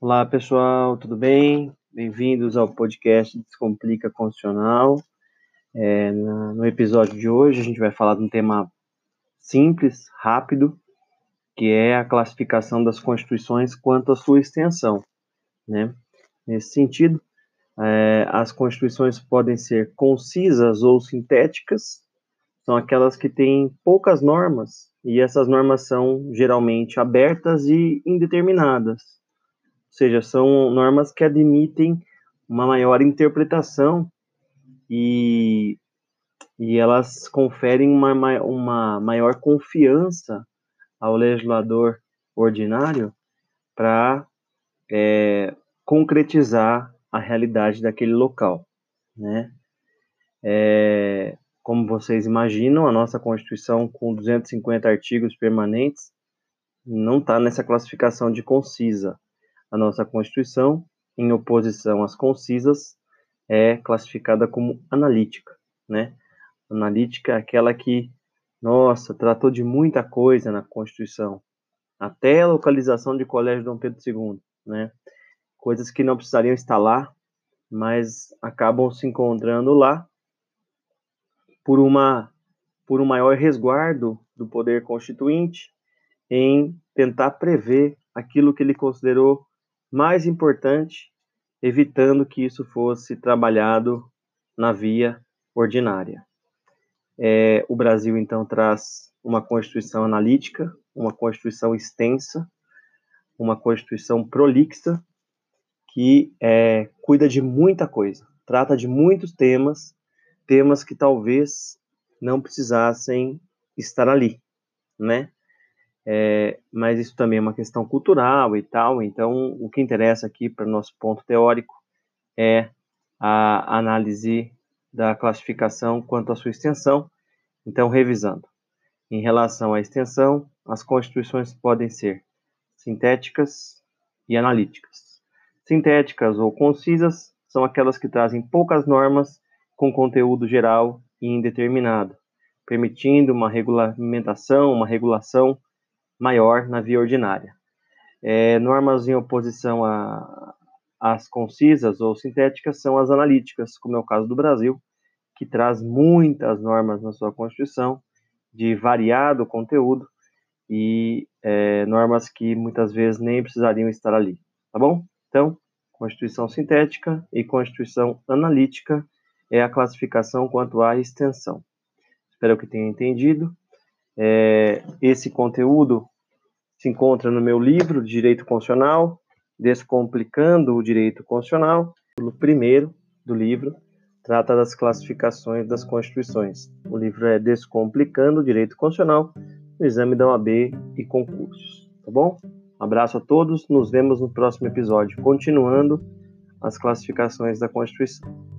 Olá pessoal, tudo bem? Bem-vindos ao podcast Descomplica Constitucional. É, no episódio de hoje a gente vai falar de um tema simples, rápido, que é a classificação das constituições quanto à sua extensão. Né? Nesse sentido, é, as constituições podem ser concisas ou sintéticas, são aquelas que têm poucas normas, e essas normas são geralmente abertas e indeterminadas, seja, são normas que admitem uma maior interpretação e, e elas conferem uma, uma maior confiança ao legislador ordinário para é, concretizar a realidade daquele local, né? É, como vocês imaginam, a nossa Constituição, com 250 artigos permanentes, não está nessa classificação de concisa. A nossa Constituição, em oposição às concisas, é classificada como analítica, né? Analítica é aquela que nossa, tratou de muita coisa na Constituição, até a localização de Colégio Dom Pedro II, né? Coisas que não precisariam estar lá, mas acabam se encontrando lá por uma por um maior resguardo do poder constituinte em tentar prever aquilo que ele considerou mais importante, evitando que isso fosse trabalhado na via ordinária. É, o Brasil, então, traz uma Constituição analítica, uma Constituição extensa, uma Constituição prolixa, que é, cuida de muita coisa, trata de muitos temas, temas que talvez não precisassem estar ali, né? É, mas isso também é uma questão cultural e tal, então o que interessa aqui para o nosso ponto teórico é a análise da classificação quanto à sua extensão. Então, revisando. Em relação à extensão, as constituições podem ser sintéticas e analíticas. Sintéticas ou concisas são aquelas que trazem poucas normas com conteúdo geral e indeterminado, permitindo uma regulamentação, uma regulação maior na via ordinária. É, normas em oposição às concisas ou sintéticas são as analíticas, como é o caso do Brasil, que traz muitas normas na sua Constituição, de variado conteúdo, e é, normas que muitas vezes nem precisariam estar ali, tá bom? Então, Constituição sintética e Constituição analítica é a classificação quanto à extensão. Espero que tenha entendido. É, esse conteúdo se encontra no meu livro Direito Constitucional, Descomplicando o Direito Constitucional, no primeiro do livro, trata das classificações das constituições. O livro é Descomplicando o Direito Constitucional, o exame da OAB e concursos. Tá bom? Abraço a todos, nos vemos no próximo episódio, continuando as classificações da Constituição.